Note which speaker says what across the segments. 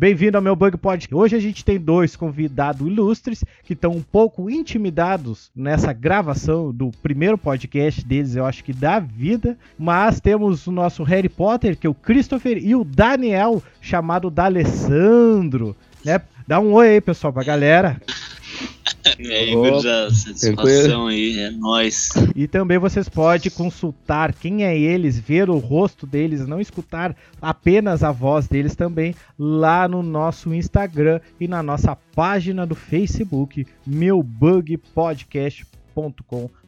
Speaker 1: Bem-vindo ao meu Bug Podcast. Hoje a gente tem dois convidados ilustres que estão um pouco intimidados nessa gravação do primeiro podcast deles, eu acho que da vida. Mas temos o nosso Harry Potter, que é o Christopher, e o Daniel, chamado D'Alessandro. Né? Dá um oi aí, pessoal, pra galera.
Speaker 2: E aí, gurizada, satisfação aí, é nóis.
Speaker 1: E também vocês podem consultar quem é eles, ver o rosto deles, não escutar apenas a voz deles também, lá no nosso Instagram e na nossa página do Facebook, meubugpodcast.com.br.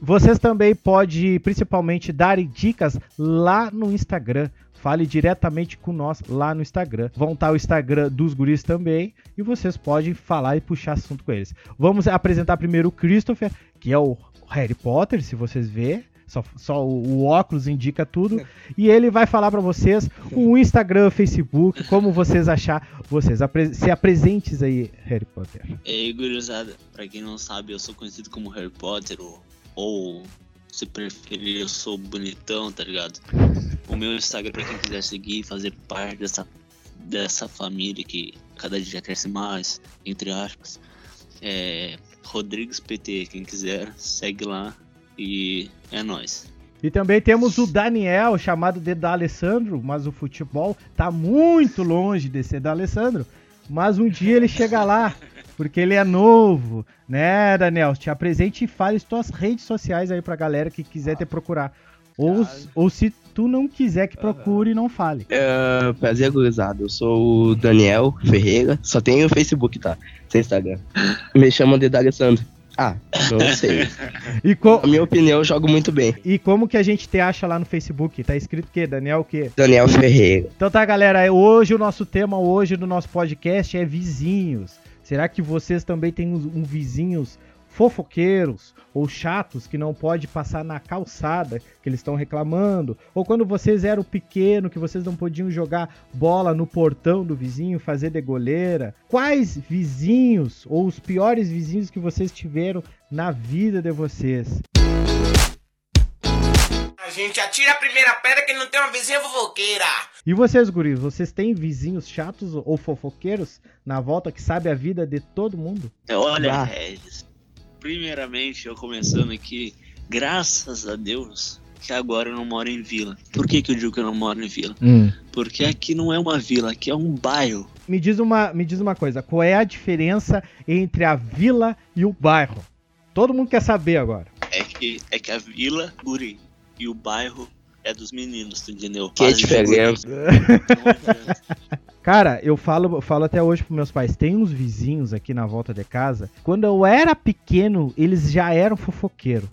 Speaker 1: Vocês também podem, principalmente, dar dicas lá no Instagram fale diretamente com nós lá no Instagram. Vão estar o Instagram dos guris também e vocês podem falar e puxar assunto com eles. Vamos apresentar primeiro o Christopher, que é o Harry Potter, se vocês verem. Só, só o, o, óculos indica tudo. E ele vai falar para vocês o Instagram, o Facebook, como vocês achar. Vocês apre se apresentes aí, Harry Potter.
Speaker 2: E aí, gurizada, pra quem não sabe, eu sou conhecido como Harry Potter ou, ou se preferir, eu sou bonitão, tá ligado? O meu Instagram, pra quem quiser seguir fazer parte dessa, dessa família que cada dia cresce mais, entre aspas, é Rodrigues PT. Quem quiser, segue lá e é nóis.
Speaker 1: E também temos o Daniel, chamado de da Alessandro, mas o futebol tá muito longe de ser da Alessandro. Mas um dia ele chega lá porque ele é novo, né, Daniel? Te apresente e fale as tuas redes sociais aí pra galera que quiser te procurar. Ou, ou se tu não quiser que procure, não fale.
Speaker 3: É, prazer, gurizada. Eu sou o Daniel Ferreira. Só tenho o Facebook, tá? Sem Instagram. Me chamam de D'Alessandro. Ah, não sei. e com... Minha opinião, eu jogo muito bem.
Speaker 1: E como que a gente te acha lá no Facebook? Tá escrito o quê? Daniel o quê?
Speaker 3: Daniel Ferreira.
Speaker 1: Então tá, galera. Hoje o nosso tema hoje do nosso podcast é vizinhos. Será que vocês também têm um, um vizinhos fofoqueiros ou chatos que não pode passar na calçada que eles estão reclamando, ou quando vocês eram pequeno que vocês não podiam jogar bola no portão do vizinho, fazer de goleira. Quais vizinhos ou os piores vizinhos que vocês tiveram na vida de vocês?
Speaker 4: A gente atira a primeira pedra que não tem uma vizinha fofoqueira.
Speaker 1: E vocês, guris, vocês têm vizinhos chatos ou fofoqueiros na volta que sabe a vida de todo mundo?
Speaker 2: Olha, Regis, primeiramente, eu começando aqui, graças a Deus que agora eu não moro em vila. Por que, que eu digo que eu não moro em vila? Hum. Porque aqui não é uma vila, aqui é um bairro.
Speaker 1: Me diz uma, me diz uma coisa, qual é a diferença entre a vila e o bairro? Todo mundo quer saber agora.
Speaker 2: É que, é que a vila, guri, e o bairro é dos meninos, tu entendeu?
Speaker 3: Que diferença.
Speaker 1: Cara, eu falo, falo até hoje pros meus pais, tem uns vizinhos aqui na volta de casa. Quando eu era pequeno, eles já eram fofoqueiro.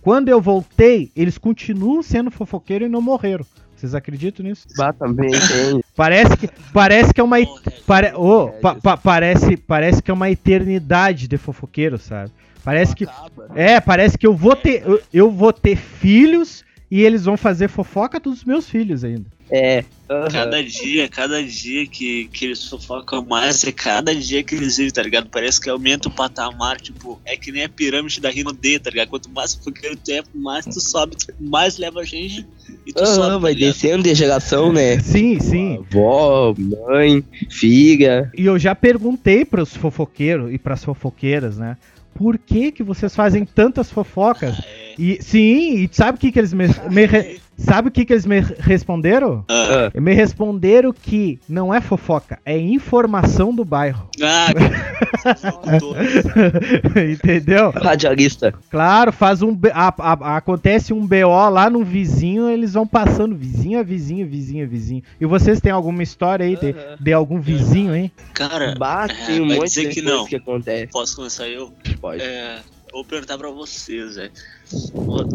Speaker 1: Quando eu voltei, eles continuam sendo fofoqueiro e não morreram. Vocês acreditam nisso?
Speaker 3: Bah, também tem.
Speaker 1: Parece que parece que é uma pare, oh, pa, pa, parece parece que é uma eternidade de fofoqueiro, sabe? Parece que é, parece que eu vou ter eu, eu vou ter filhos e eles vão fazer fofoca dos meus filhos ainda.
Speaker 3: É.
Speaker 2: Uhum. Cada dia, cada dia que, que eles fofocam mais, é cada dia que eles vivem, tá ligado? Parece que aumenta o patamar, tipo, é que nem a pirâmide da Rino D, tá ligado? Quanto mais fofoqueiro tu é, mais tu sobe, mais leva a gente e tu uhum, sobe. Tá
Speaker 3: vai tá descendo de geração, né?
Speaker 1: Sim, sim.
Speaker 3: Avó, mãe, filha.
Speaker 1: E eu já perguntei pros fofoqueiros e pras fofoqueiras, né? Por que, que vocês fazem tantas fofocas? Ah, é. E sim, e sabe o que, que eles me, me sabe o que, que eles me responderam? Ah. Me responderam que não é fofoca, é informação do bairro. Ah, Entendeu?
Speaker 3: Radialista.
Speaker 1: Claro, faz um a, a, acontece um BO lá no vizinho, eles vão passando vizinho a vizinho, vizinho a vizinho. E vocês têm alguma história aí de, de algum vizinho, hein?
Speaker 2: Cara,
Speaker 3: bate é, um monte de
Speaker 2: que não.
Speaker 3: que acontece.
Speaker 2: Posso começar eu?
Speaker 3: Pode.
Speaker 2: É, vou perguntar pra vocês, velho.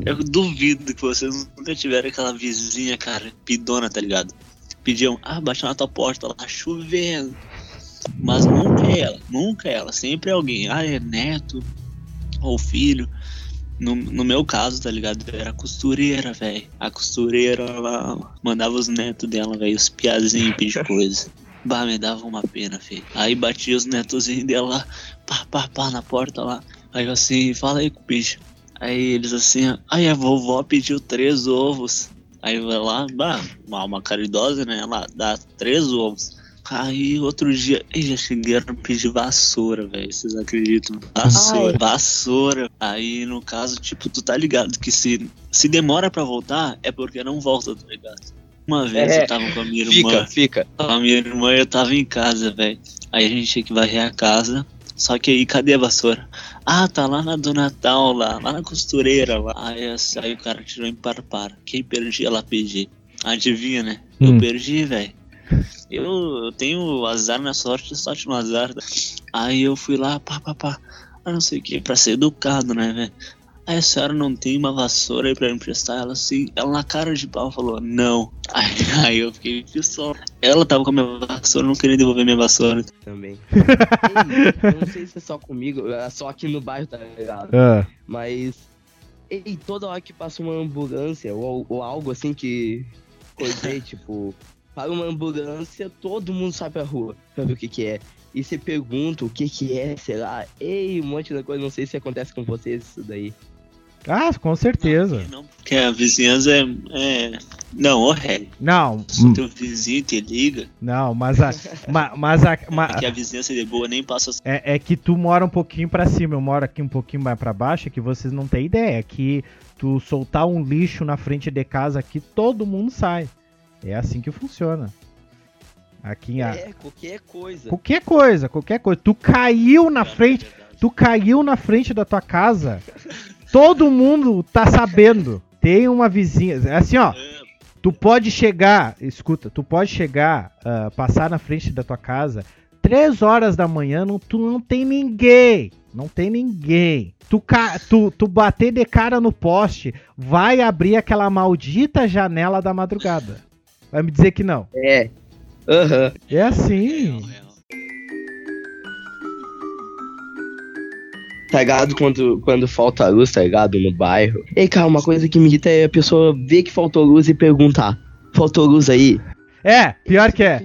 Speaker 2: Eu duvido que vocês nunca tiveram aquela vizinha, cara, pidona, tá ligado? Pediam, ah, baixa na tua porta, lá chovendo. Mas nunca é ela, nunca é ela, sempre é alguém. Ah, é neto ou filho. No, no meu caso, tá ligado? Era costureira, velho. A costureira, ela mandava os netos dela, velho, os piazinhos pedir coisa. Bah, me dava uma pena, filho. Aí batia os netozinhos dela, pá, pá, pá, na porta lá. Aí eu assim, fala aí com o bicho. Aí eles assim, aí a vovó pediu três ovos. Aí vai lá, bah, uma, caridosa, né? Ela dá três ovos. Aí outro dia, eu já cheguei a pedir vassoura, velho. Vocês acreditam? Vassoura, Ai. vassoura. Aí no caso, tipo, tu tá ligado que se, se demora pra voltar, é porque não volta, tá ligado? Uma vez é, eu tava com a minha irmã.
Speaker 3: Fica, fica.
Speaker 2: Com a minha irmã eu tava em casa, velho. Aí a gente tinha que varrer a casa. Só que aí, cadê a vassoura? Ah, tá lá na do Natal, lá, lá na costureira. Lá. Aí, aí o cara tirou em par-par. Quem perdia, ela pedir. Adivinha, né? Hum. Eu perdi, velho. Eu, eu tenho azar na sorte, sorte no azar. Aí eu fui lá, pá, pá, pá. Ah, não sei o que, pra ser educado, né, velho? Aí a senhora não tem uma vassoura aí pra emprestar? Ela assim, ela na cara de pau falou, não. Aí, aí eu fiquei pistola. Ela tava com a minha vassoura, não queria devolver minha vassoura.
Speaker 3: Também. ei, eu não sei se é só comigo, é só aqui no bairro, tá ligado? É. Mas. Ei, toda hora que passa uma ambulância ou, ou algo assim que. Coisei, tipo. Para uma ambulância, todo mundo sai pra rua pra ver o que que é e você pergunta o que que é, sei lá, ei, um monte de coisa, não sei se acontece com vocês isso daí.
Speaker 1: Ah, com certeza.
Speaker 2: Não, porque a vizinhança é. é... Não, ô Harry.
Speaker 1: Não.
Speaker 2: Se teu vizinho te liga.
Speaker 1: Não, mas a. ma, mas a ma...
Speaker 2: É que a vizinhança é de boa nem passa.
Speaker 1: É, é que tu mora um pouquinho pra cima, eu moro aqui um pouquinho mais pra baixo, é que vocês não têm ideia. Que tu soltar um lixo na frente de casa aqui, todo mundo sai. É assim que funciona. Aqui em
Speaker 3: É, qualquer coisa.
Speaker 1: Qualquer coisa, qualquer coisa. Tu caiu na frente. Tu caiu na frente da tua casa. Todo mundo tá sabendo. Tem uma vizinha. Assim, ó. Tu pode chegar, escuta, tu pode chegar, uh, passar na frente da tua casa, três horas da manhã, não, tu não tem ninguém. Não tem ninguém. Tu, tu, tu bater de cara no poste, vai abrir aquela maldita janela da madrugada. Vai me dizer que não.
Speaker 3: É. Uhum.
Speaker 1: É assim.
Speaker 3: Tá ligado? Quando, quando falta luz, tá ligado? No bairro. E, cara, uma coisa que me irrita é a pessoa ver que faltou luz e perguntar: faltou luz aí?
Speaker 1: É, pior que é.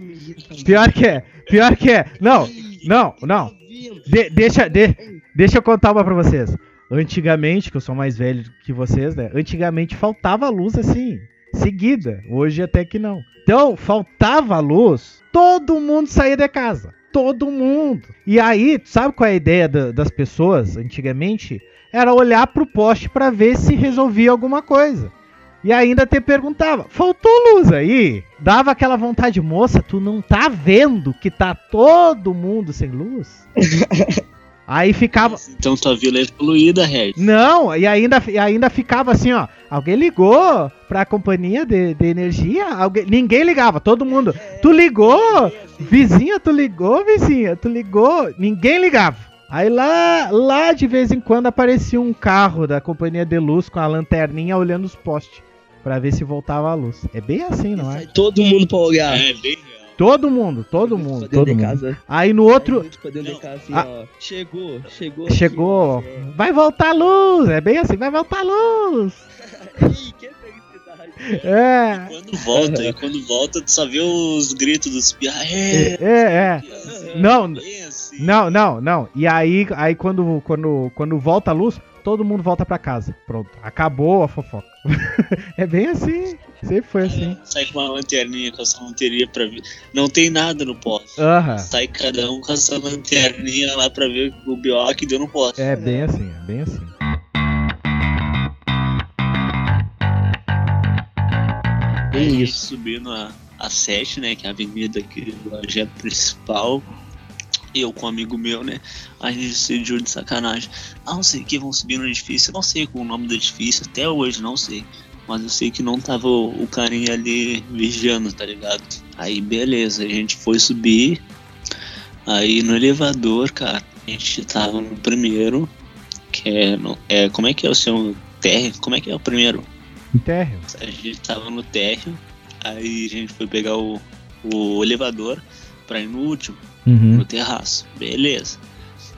Speaker 1: Pior que é. Pior que é. Não, não, não. De, deixa, de, deixa eu contar uma pra vocês. Antigamente, que eu sou mais velho que vocês, né? Antigamente faltava luz assim, seguida. Hoje até que não. Então, faltava luz, todo mundo saía de casa todo mundo. E aí, sabe qual é a ideia da, das pessoas antigamente? Era olhar pro poste para ver se resolvia alguma coisa. E ainda te perguntava: faltou luz aí? Dava aquela vontade, moça, tu não tá vendo que tá todo mundo sem luz? Aí ficava.
Speaker 2: Então tua vila é poluída, Red.
Speaker 1: Não, e ainda, e ainda ficava assim, ó. Alguém ligou pra companhia de, de energia? Alguém, ninguém ligava, todo mundo. Tu ligou? Vizinha, tu ligou, vizinha? Tu ligou? Ninguém ligava. Aí lá, lá de vez em quando aparecia um carro da companhia de luz com a lanterninha olhando os postes. Pra ver se voltava a luz. É bem assim, não é?
Speaker 3: Todo mundo pra olhar.
Speaker 2: É, bem
Speaker 1: Todo mundo, todo mundo, todo mundo. Casa. Aí no outro.
Speaker 3: Assim, ah, chegou, chegou.
Speaker 1: Chegou. Aqui, é. Vai voltar a luz. É bem assim, vai voltar a luz. que
Speaker 2: felicidade. É. E quando volta, e quando volta, tu só vê os gritos dos piá.
Speaker 1: É, é, é. Não, assim. não, não, não. E aí, aí quando, quando, quando volta a luz, todo mundo volta para casa. Pronto, acabou a fofoca. é bem assim. Sempre foi assim.
Speaker 2: Sai com uma lanterninha com essa lanterninha pra ver. Não tem nada no poste.
Speaker 1: Uhum.
Speaker 2: Sai cada um com essa lanterninha lá pra ver o BO que deu no poste.
Speaker 1: É bem assim, é bem assim.
Speaker 2: Aí isso. subindo a, a 7, né? Que é a avenida aqui do projeto principal. Eu com um amigo meu, né? A gente decidiu de sacanagem. Ah, não sei que vão subir no edifício. não sei o nome do edifício, até hoje não sei. Mas eu sei que não tava o, carinha ali vigiando, tá ligado? Aí beleza, a gente foi subir. Aí no elevador, cara, a gente tava no primeiro. Que é. No, é como é que é o seu térreo? Como é que é o primeiro?
Speaker 1: Térreo.
Speaker 2: A gente tava no térreo. Aí a gente foi pegar o, o elevador pra ir no último, uhum. no terraço. Beleza.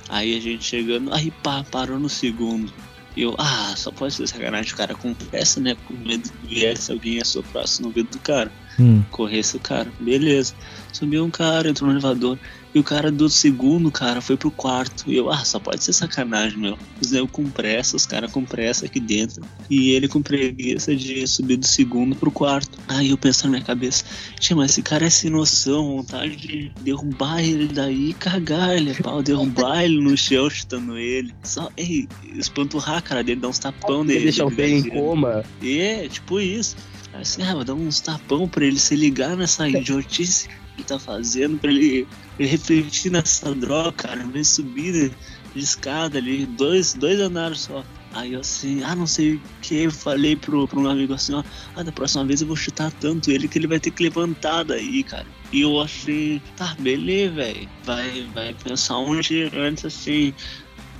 Speaker 2: Aí a gente chegando, aí pá, parou no segundo. E eu, ah, só pode ser sacanagem, o cara pressa, né? Com medo que viesse alguém assoprasse no ouvido do cara. Hum. Corresse o cara, beleza. Subiu um cara, entrou no elevador. E o cara do segundo, cara, foi pro quarto. E eu, ah, só pode ser sacanagem, meu. Eu com pressa, os caras com pressa aqui dentro. E ele com preguiça de subir do segundo pro quarto. Aí eu pensando na minha cabeça, tinha, mas esse cara é sem noção, vontade de derrubar ele daí e cagar ele, pau, derrubar ele no chão, chutando ele. Só, ei, espanturrar a cara dele, dar uns tapão nele.
Speaker 3: Deixar o pé em coma.
Speaker 2: É, tipo isso. Assim, ah, vou dar uns tapão pra ele se ligar nessa idiotice que tá fazendo, pra ele, ele refletir nessa droga, cara, vem subir de escada ali, dois, dois andares só. Aí eu assim, ah, não sei o que, eu falei pro, pro meu amigo assim, ó, ah, da próxima vez eu vou chutar tanto ele que ele vai ter que levantar daí, cara. E eu achei, tá, beleza, velho, vai, vai pensar onde antes assim,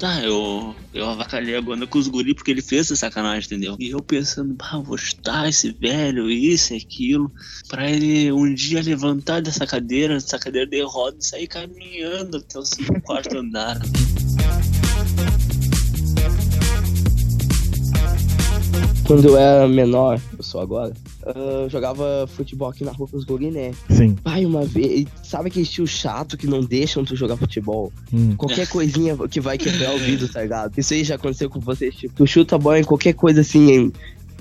Speaker 2: Tá, eu, eu avacalhei a banda com os guri porque ele fez essa sacanagem, entendeu? E eu pensando, bah, vou chutar esse velho, isso e aquilo, pra ele um dia levantar dessa cadeira, dessa cadeira de roda e sair caminhando até o quarto andar.
Speaker 3: Quando eu era menor, eu sou agora, eu jogava futebol aqui na rua com os guriné.
Speaker 1: Sim.
Speaker 3: Pai, uma vez. Sabe aquele tio chato que não deixam tu jogar futebol?
Speaker 1: Hum.
Speaker 3: Qualquer coisinha que vai quebrar o vidro, tá ligado? Isso aí já aconteceu com vocês, tipo, tu chuta a bola em qualquer coisa assim, em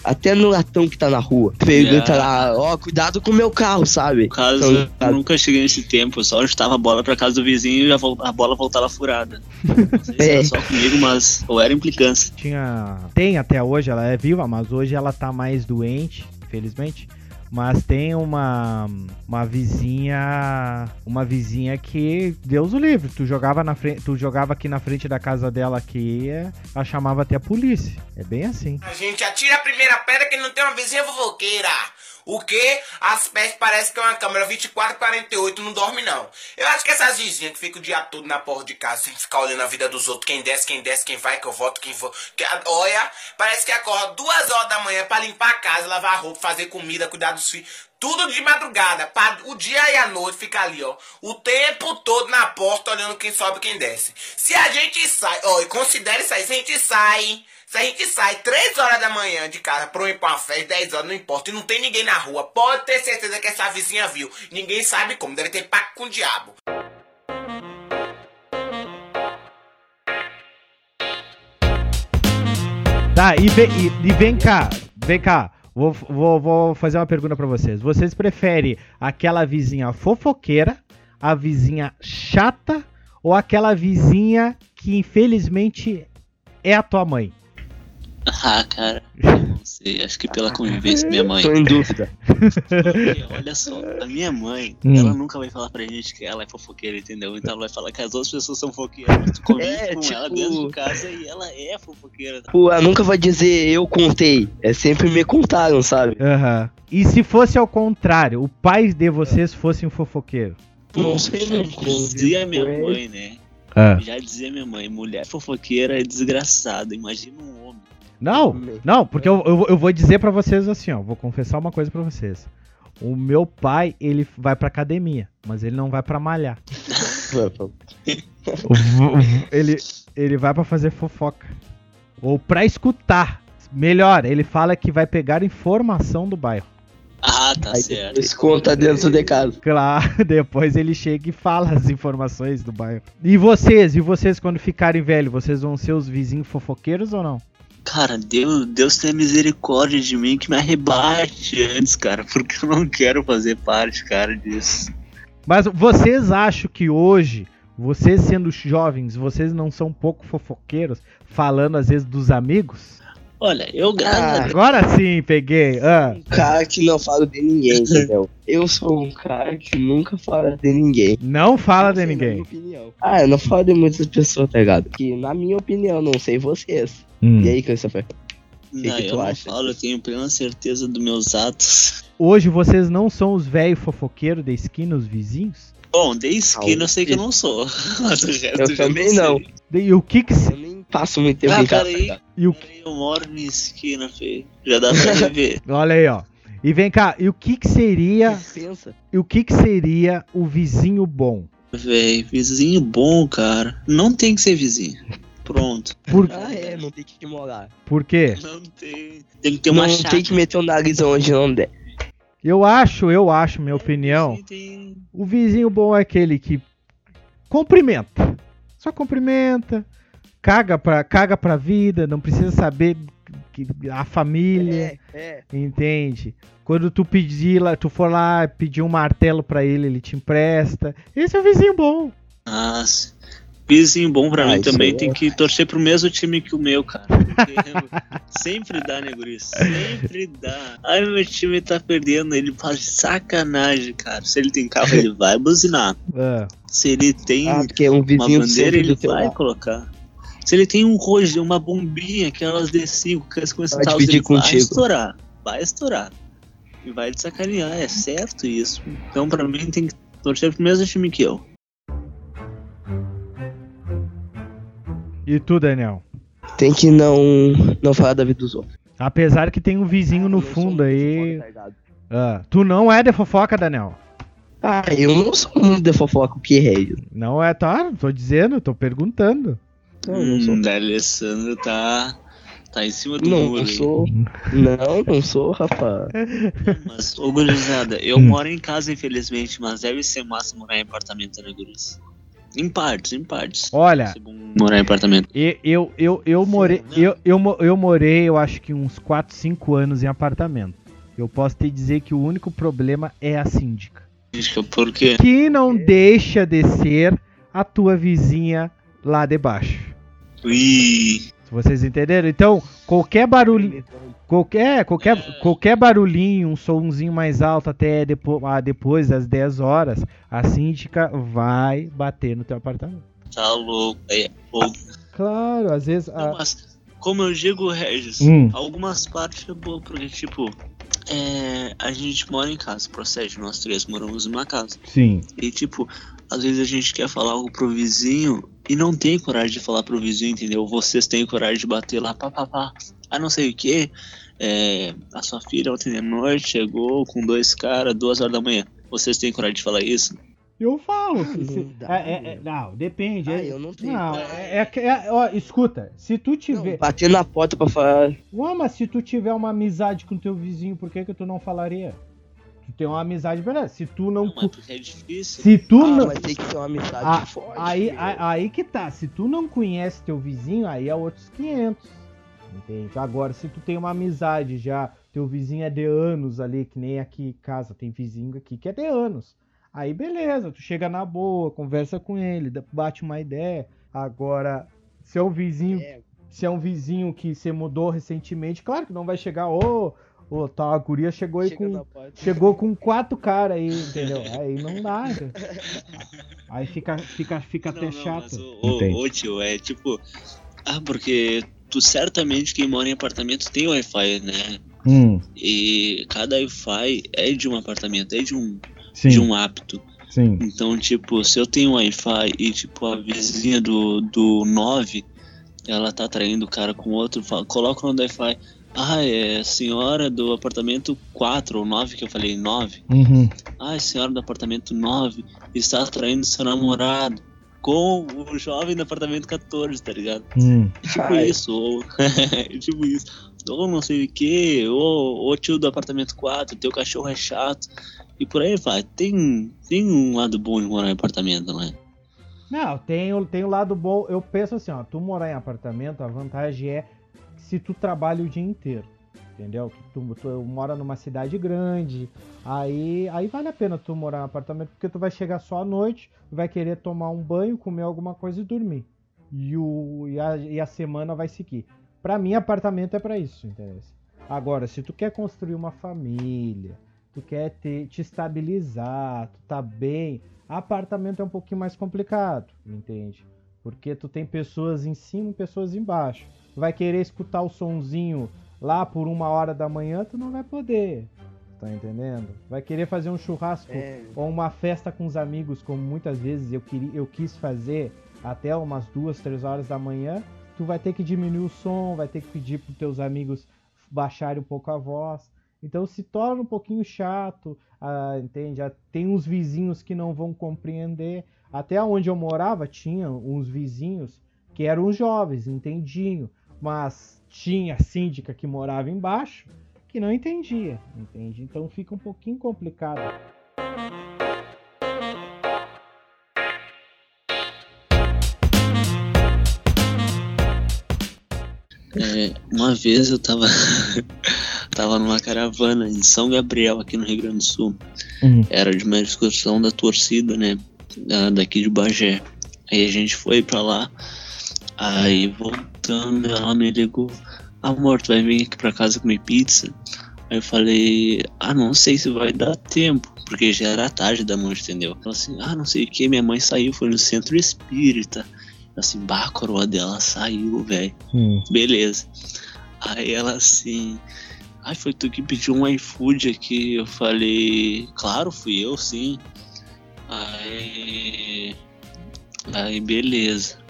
Speaker 3: até no latão que tá na rua. Pergunta yeah. lá, ó, oh, cuidado com o meu carro, sabe?
Speaker 2: No caso, então, eu nunca cheguei nesse tempo, só chutava a bola pra casa do vizinho e a bola voltava furada. Não sei se é. era só comigo, mas ou era implicância.
Speaker 1: Tinha. Tem até hoje, ela é viva, mas hoje ela tá mais doente, infelizmente. Mas tem uma uma vizinha, uma vizinha que Deus o livre, tu jogava na frente, tu jogava aqui na frente da casa dela aqui, ela chamava até a polícia. É bem assim.
Speaker 4: A gente atira a primeira pedra que não tem uma vizinha fofoqueira. O que? As pés parece que é uma câmera 2448, não dorme não. Eu acho que essas vizinhas que ficam o dia todo na porta de casa sem ficar olhando a vida dos outros, quem desce, quem desce, quem vai, que eu voto, quem vou. Que, olha, parece que acorda duas horas da manhã para limpar a casa, lavar a roupa, fazer comida, cuidar dos filhos. Tudo de madrugada, pra o dia e a noite ficar ali, ó. O tempo todo na porta olhando quem sobe e quem desce. Se a gente sai, ó, considere isso aí, se a gente sai se a gente sai 3 horas da manhã de casa pra ir pra uma festa, 10 horas, não importa, e não tem ninguém na rua, pode ter certeza que essa vizinha viu. Ninguém sabe como, deve ter pacto com o diabo.
Speaker 1: Tá, e vem, e, e vem cá, vem cá. Vou, vou, vou fazer uma pergunta para vocês. Vocês preferem aquela vizinha fofoqueira, a vizinha chata ou aquela vizinha que infelizmente é a tua mãe?
Speaker 2: Ah, cara, não sei, acho que pela convivência minha mãe.
Speaker 3: Tô em dúvida.
Speaker 2: Porque, olha só, a minha mãe, hum. ela nunca vai falar pra gente que ela é fofoqueira, entendeu? Então ela vai falar que as outras pessoas são fofoqueiras. Tu convive é, com tipo... ela dentro de casa e ela é fofoqueira.
Speaker 3: Pô, ela nunca vai dizer eu contei. É sempre me contaram, sabe?
Speaker 1: Aham. Uhum. E se fosse ao contrário, o pai de vocês fosse um fofoqueiro?
Speaker 2: Não sei, não. Dizia minha mãe, né? Ah. Já dizia minha mãe, mulher fofoqueira é desgraçada. Imagina um homem
Speaker 1: não, não, porque eu, eu, eu vou dizer para vocês assim, ó, vou confessar uma coisa para vocês. O meu pai, ele vai pra academia, mas ele não vai pra malhar. ele, ele vai para fazer fofoca. Ou pra escutar. Melhor, ele fala que vai pegar informação do bairro.
Speaker 2: Ah, tá Aí certo.
Speaker 3: Desconta dentro de casa.
Speaker 1: Claro, depois ele chega e fala as informações do bairro. E vocês, e vocês quando ficarem velhos, vocês vão ser os vizinhos fofoqueiros ou não?
Speaker 2: Cara, Deus, Deus tem misericórdia de mim que me arrebate antes, cara, porque eu não quero fazer parte, cara, disso.
Speaker 1: Mas vocês acham que hoje, vocês sendo jovens, vocês não são um pouco fofoqueiros, falando às vezes dos amigos?
Speaker 2: Olha, eu
Speaker 1: ah, Agora sim, peguei. Ah.
Speaker 3: Um cara que não fala de ninguém, entendeu? Eu sou um cara que nunca fala de ninguém.
Speaker 1: Não fala de ninguém.
Speaker 3: Ah, eu não falo de muitas pessoas, tá ligado? Que na minha opinião, não sei vocês. Hum. E aí, Christopher?
Speaker 2: O que, que tu acha? Falo, eu tenho plena certeza dos meus atos.
Speaker 1: Hoje vocês não são os velhos fofoqueiros da esquina, os vizinhos?
Speaker 2: Bom, de esquina eu sei que eu não sou. Mas o resto
Speaker 3: eu também não.
Speaker 1: E o que que
Speaker 3: se... Eu nem passo muito tempo ah, em casa. Aí,
Speaker 2: e o... Eu moro na esquina, feio. Já dá pra ver.
Speaker 1: Olha aí, ó. E vem cá, e o que que seria... Licença. E o que que seria o vizinho bom?
Speaker 2: Véi, vizinho bom, cara. Não tem que ser vizinho. Pronto.
Speaker 3: Por... Ah, é, não tem que morar.
Speaker 1: Por quê?
Speaker 2: Não tem. Tem que ter uma
Speaker 3: Não chata. tem que meter o nariz onde não der.
Speaker 1: Eu acho, eu acho, minha opinião. O vizinho bom é aquele que cumprimenta. Só cumprimenta. Caga pra, caga pra vida, não precisa saber que, a família. É, é. Entende? Quando tu pedir lá, tu for lá pedir um martelo pra ele, ele te empresta. Esse é o vizinho bom.
Speaker 2: Nossa. Vizinho bom pra ah, mim também é... tem que torcer pro mesmo time que o meu, cara. sempre dá, né, Guri? Sempre dá. Ai, meu time tá perdendo. Ele faz sacanagem, cara. Se ele tem carro, ele vai buzinar. É. Se ele tem ah,
Speaker 3: é um uma
Speaker 2: bandeira, ele vai colocar. Se ele tem um rojo, uma bombinha, aquelas D5 que eles começam a
Speaker 3: ele
Speaker 2: vai estourar. Vai estourar. E vai te sacanear, é certo isso. Então, pra mim, tem que torcer pro mesmo time que eu.
Speaker 1: E tu, Daniel?
Speaker 3: Tem que não, não falar da vida dos outros.
Speaker 1: Apesar que tem um vizinho no fundo aí. Fofoca, ah, tu não é de fofoca, Daniel?
Speaker 3: Ah, eu não sou muito de fofoca, o que é?
Speaker 1: Não é, tá? Tô dizendo, tô perguntando.
Speaker 2: Não, não sou. Hum, Alessandro tá. Tá em cima do
Speaker 3: não,
Speaker 2: muro.
Speaker 3: Não, sou. Não, não sou, rapaz.
Speaker 2: Mas, ô gurizada, eu hum. moro em casa, infelizmente, mas deve ser massa morar em apartamento, né, guris? Em partes, em partes.
Speaker 1: Olha.
Speaker 2: Morar em apartamento.
Speaker 1: Eu, eu, eu, eu morei. Eu, eu, eu morei, eu acho que uns 4, 5 anos em apartamento. Eu posso te dizer que o único problema é a síndica.
Speaker 2: Síndica, por quê?
Speaker 1: Que não deixa de ser a tua vizinha lá de baixo.
Speaker 2: Ui.
Speaker 1: Vocês entenderam? Então, qualquer barulho. Qualquer, qualquer, qualquer barulhinho, um somzinho mais alto até depois, ah, depois das 10 horas, a síndica vai bater no teu apartamento.
Speaker 2: Tá louco, é fogo.
Speaker 1: Claro, às vezes.
Speaker 2: Não, mas, como eu digo, Regis, hum. algumas partes é boa, porque, tipo, é, a gente mora em casa, procede, nós três moramos em uma casa.
Speaker 1: Sim.
Speaker 2: E, tipo, às vezes a gente quer falar algo pro vizinho e não tem coragem de falar pro vizinho, entendeu? Vocês têm coragem de bater lá, pá, pá, pá. Ah, não sei o que. É, a sua filha ontem de noite chegou com dois caras, duas horas da manhã. Vocês têm coragem de falar isso?
Speaker 1: Eu falo. Ah, se, não, dá, é, é, não, depende. Ah,
Speaker 3: eu não tenho.
Speaker 1: Não, é, é, ó, escuta, se tu tiver. Não,
Speaker 3: bater na porta pra falar.
Speaker 1: Ué, mas se tu tiver uma amizade com teu vizinho, por que, que tu não falaria? Tem uma amizade verdade. Se tu não. não
Speaker 2: é difícil.
Speaker 1: Se tu ah, não.
Speaker 3: Mas tem que ter uma amizade ah, forte.
Speaker 1: Aí, aí, aí, que tá. Se tu não conhece teu vizinho, aí é outros 500. Entende? Agora, se tu tem uma amizade já, teu vizinho é de anos ali, que nem aqui em casa, tem vizinho aqui que é de anos. Aí beleza, tu chega na boa, conversa com ele, bate uma ideia. Agora, se é um vizinho, é. se é um vizinho que você mudou recentemente, claro que não vai chegar, ô, oh, oh, tá, a guria chegou aí com chegou com quatro caras aí, entendeu? Aí não dá. Aí fica fica fica não, até não, chato.
Speaker 2: Mas, ô, ô, tio, é tipo, ah, porque tu certamente quem mora em apartamento tem Wi-Fi, né?
Speaker 1: Hum.
Speaker 2: E cada Wi-Fi é de um apartamento, é de um, Sim. de um apto.
Speaker 1: Sim.
Speaker 2: Então, tipo, se eu tenho Wi-Fi e, tipo, a vizinha do, do 9, ela tá traindo o cara com outro, fala, coloca no Wi-Fi. Ah, é senhora do apartamento 4 ou 9, que eu falei 9.
Speaker 1: Uhum.
Speaker 2: Ah, senhora do apartamento 9 está traindo seu namorado com o jovem do apartamento 14, tá ligado?
Speaker 1: Hum.
Speaker 2: Tipo Ai. isso, ou tipo isso. Ou não sei o que, ou o tio do apartamento 4, teu cachorro é chato. E por aí vai. Tem, tem um lado bom de morar em apartamento, não é?
Speaker 1: Não, tem, tem o lado bom. Eu penso assim, ó, tu morar em apartamento, a vantagem é se tu trabalha o dia inteiro entendeu? Tu, tu, mora numa cidade grande, aí, aí vale a pena tu morar em apartamento, porque tu vai chegar só à noite, vai querer tomar um banho, comer alguma coisa e dormir. E, o, e, a, e a semana vai seguir. Para mim, apartamento é para isso, entendeu? Agora, se tu quer construir uma família, tu quer ter, te estabilizar, tu tá bem, apartamento é um pouquinho mais complicado, entende? Porque tu tem pessoas em cima e pessoas embaixo. Vai querer escutar o sonzinho lá por uma hora da manhã, tu não vai poder. Tá entendendo? Vai querer fazer um churrasco é. ou uma festa com os amigos, como muitas vezes eu, queria, eu quis fazer até umas duas, três horas da manhã. Tu vai ter que diminuir o som, vai ter que pedir para teus amigos baixarem um pouco a voz. Então se torna um pouquinho chato, ah, entende? Ah, tem uns vizinhos que não vão compreender. Até onde eu morava tinha uns vizinhos que eram jovens, entendinho, mas tinha síndica que morava embaixo que não entendia, entende? Então fica um pouquinho complicado.
Speaker 2: É, uma vez eu tava, tava numa caravana em São Gabriel, aqui no Rio Grande do Sul. Uhum. Era de uma excursão da torcida, né? Daqui de Bagé. Aí a gente foi para lá Aí voltando, ela me ligou: Amor, tu vai vir aqui pra casa comer pizza? Aí eu falei: Ah, não sei se vai dar tempo. Porque já era tarde da noite, entendeu? Ela assim: Ah, não sei o que. Minha mãe saiu, foi no centro espírita. Assim, bah, a coroa dela saiu, velho. Hum. Beleza. Aí ela assim. Ai, foi tu que pediu um iFood aqui. Eu falei, claro, fui eu, sim. Aí. Aí, beleza.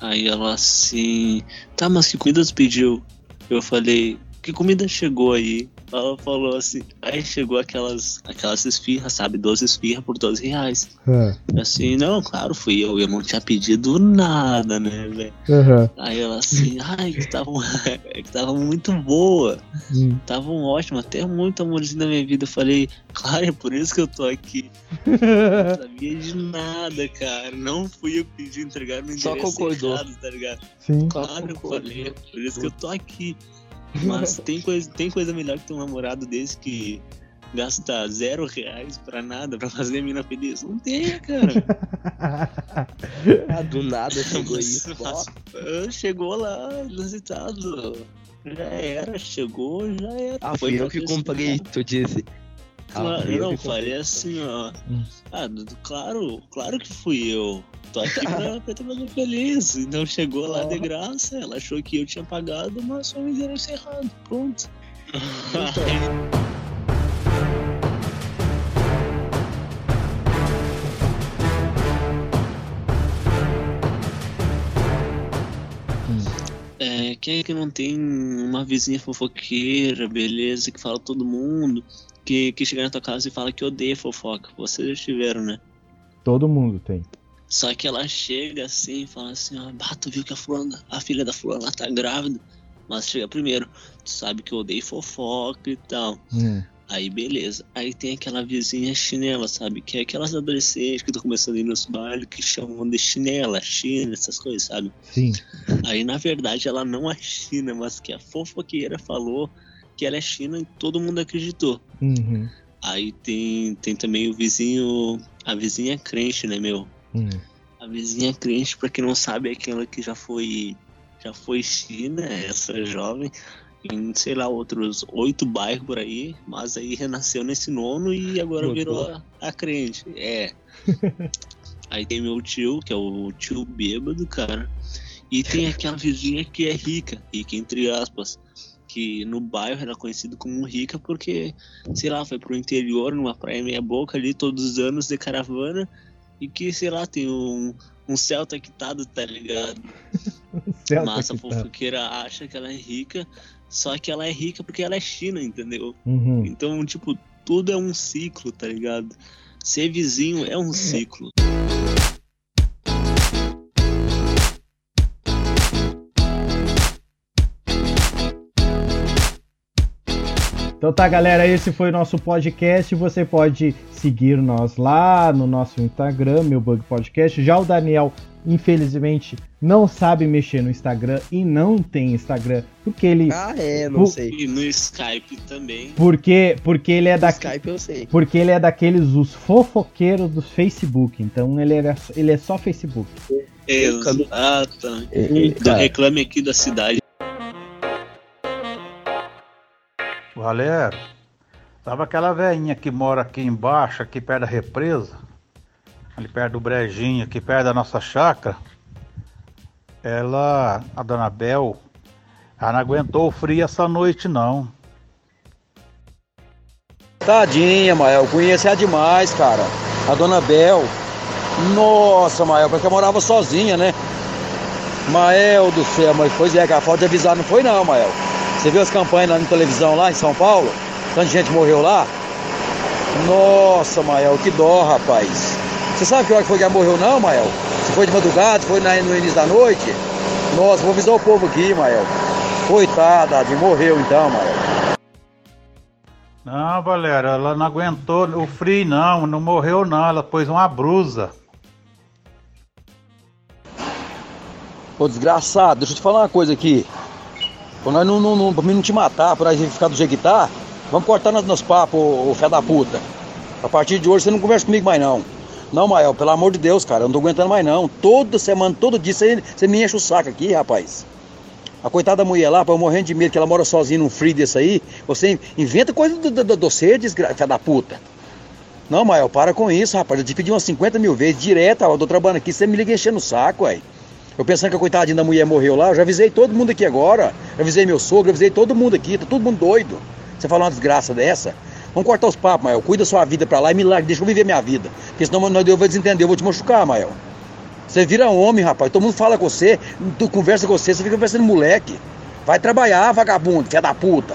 Speaker 2: Aí ela assim. Tá, mas que comida tu pediu? Eu falei, que comida chegou aí? Ela falou assim, aí chegou aquelas, aquelas esfirras, sabe? 12 esfirras por 12 reais. É. Assim, não, claro, fui eu, eu não tinha pedido nada, né, velho? Uhum. Aí ela assim, ai, que tava, que tava muito boa. Hum. Estavam ótimas, até muito amorzinho na minha vida. Eu falei, claro, é por isso que eu tô aqui. não sabia de nada, cara. Não fui eu pedir entregar no
Speaker 3: Só concordou. Errado,
Speaker 2: tá ligado? Sim. Claro, eu falei, é por isso que eu tô aqui. Mas tem coisa, tem coisa melhor que ter um namorado desse que gasta zero reais pra nada, pra fazer a mina feliz. Não tem, cara.
Speaker 3: ah, do nada chegou isso.
Speaker 2: Chegou lá, inusitado. Já era, chegou, já era.
Speaker 3: Ah, foi eu que comprei, tu disse.
Speaker 2: Claro, ah, não, falei assim, ó. Hum. Ah, claro, claro que fui eu. Tô aqui pra, pra ter uma feliz. Então chegou lá de graça, ela achou que eu tinha pagado, mas só me deram errado. Pronto. É, quem é que não tem uma vizinha fofoqueira, beleza, que fala todo mundo, que, que chega na tua casa e fala que odeia fofoca? Vocês já tiveram, né?
Speaker 1: Todo mundo tem.
Speaker 2: Só que ela chega assim e fala assim, ó, ah, tu viu que a fulana, a filha da fulana tá grávida? Mas chega primeiro, tu sabe que eu odeio fofoca e tal. Hum. Aí beleza. Aí tem aquela vizinha chinela, sabe? Que é aquelas adolescentes que estão começando a ir nos bailes que chamam de chinela, china, essas coisas, sabe?
Speaker 1: Sim.
Speaker 2: Aí na verdade ela não é china, mas que a fofoqueira falou que ela é china e todo mundo acreditou. Uhum. Aí tem, tem também o vizinho, a vizinha crente, né, meu? Hum. A vizinha crente, pra quem não sabe, é aquela que já foi já foi China, essa jovem, em, sei lá, outros oito bairros por aí, mas aí renasceu nesse nono e agora virou a, a, crente. É. aí tem meu tio, que é o tio bêbado, cara. E tem aquela vizinha que é rica, rica entre aspas, que no bairro era conhecido como rica porque, sei lá, foi pro interior, numa praia meia boca ali, todos os anos de caravana e que, sei lá, tem um, um Celta quitado, tá ligado? Massa fofoqueira acha que ela é rica, só que ela é rica porque ela é China, entendeu? Uhum. Então, tipo, tudo é um ciclo, tá ligado? Ser vizinho é um ciclo.
Speaker 1: Então tá, galera, esse foi o nosso podcast. Você pode seguir nós lá no nosso Instagram, meu Bug Podcast. Já o Daniel, infelizmente, não sabe mexer no Instagram e não tem Instagram, porque ele
Speaker 3: Ah, é, não por... sei.
Speaker 2: E no Skype também.
Speaker 1: Porque porque ele é da
Speaker 3: Skype eu sei.
Speaker 1: Porque ele é daqueles os fofoqueiros do Facebook. Então ele é ele é só Facebook.
Speaker 2: Exato. Do reclame aqui da cidade.
Speaker 5: Galera, tava aquela velhinha que mora aqui embaixo, aqui perto da represa, ali perto do brejinho, aqui perto da nossa chácara. Ela, a dona Bel, ela não aguentou o frio essa noite não.
Speaker 6: Tadinha, Mael, conhecia demais, cara. A dona Bel. Nossa, Mael, porque morava sozinha, né? Mael do céu, mas pois é, a falta de avisar não foi não, Mael. Você viu as campanhas lá na televisão lá em São Paulo? Tanta gente morreu lá? Nossa, Mael, que dó, rapaz. Você sabe que hora que foi que ela morreu não, Mael? Se foi de madrugada, foi no início da noite? Nossa, vou avisar o povo aqui, Mael. Coitada, de morreu então, Mael.
Speaker 5: Não, Valéria, ela não aguentou o frio não, não morreu não, ela pôs uma brusa.
Speaker 6: Ô desgraçado, deixa eu te falar uma coisa aqui. Pra nós não, não, não, pra mim não te matar, pra gente ficar do jeito que tá, vamos cortar nos, nos papos, ô, fé da puta. A partir de hoje você não conversa comigo mais não. Não, Mael, pelo amor de Deus, cara, eu não tô aguentando mais não. Toda semana, todo dia, você, você me enche o saco aqui, rapaz. A coitada da mulher lá, eu morrendo de medo que ela mora sozinha num frio desse aí, você inventa coisa do, do, do, do ser, desgraça da puta. Não, Mael, para com isso, rapaz. Eu te pedi umas 50 mil vezes, direto, ó, eu tô trabalhando aqui, você me liga enchendo o saco, ué. Eu pensando que a coitadinha da mulher morreu lá, eu já avisei todo mundo aqui agora. Já avisei meu sogro, avisei todo mundo aqui, tá todo mundo doido. Você fala uma desgraça dessa? Vamos cortar os papos, Mael. Cuida sua vida pra lá e larga, deixa eu viver minha vida. Porque senão eu vou desentender, eu vou te machucar, Mael. Você vira homem, rapaz. Todo mundo fala com você, conversa com você, você fica conversando moleque. Vai trabalhar, vagabundo, filha da puta.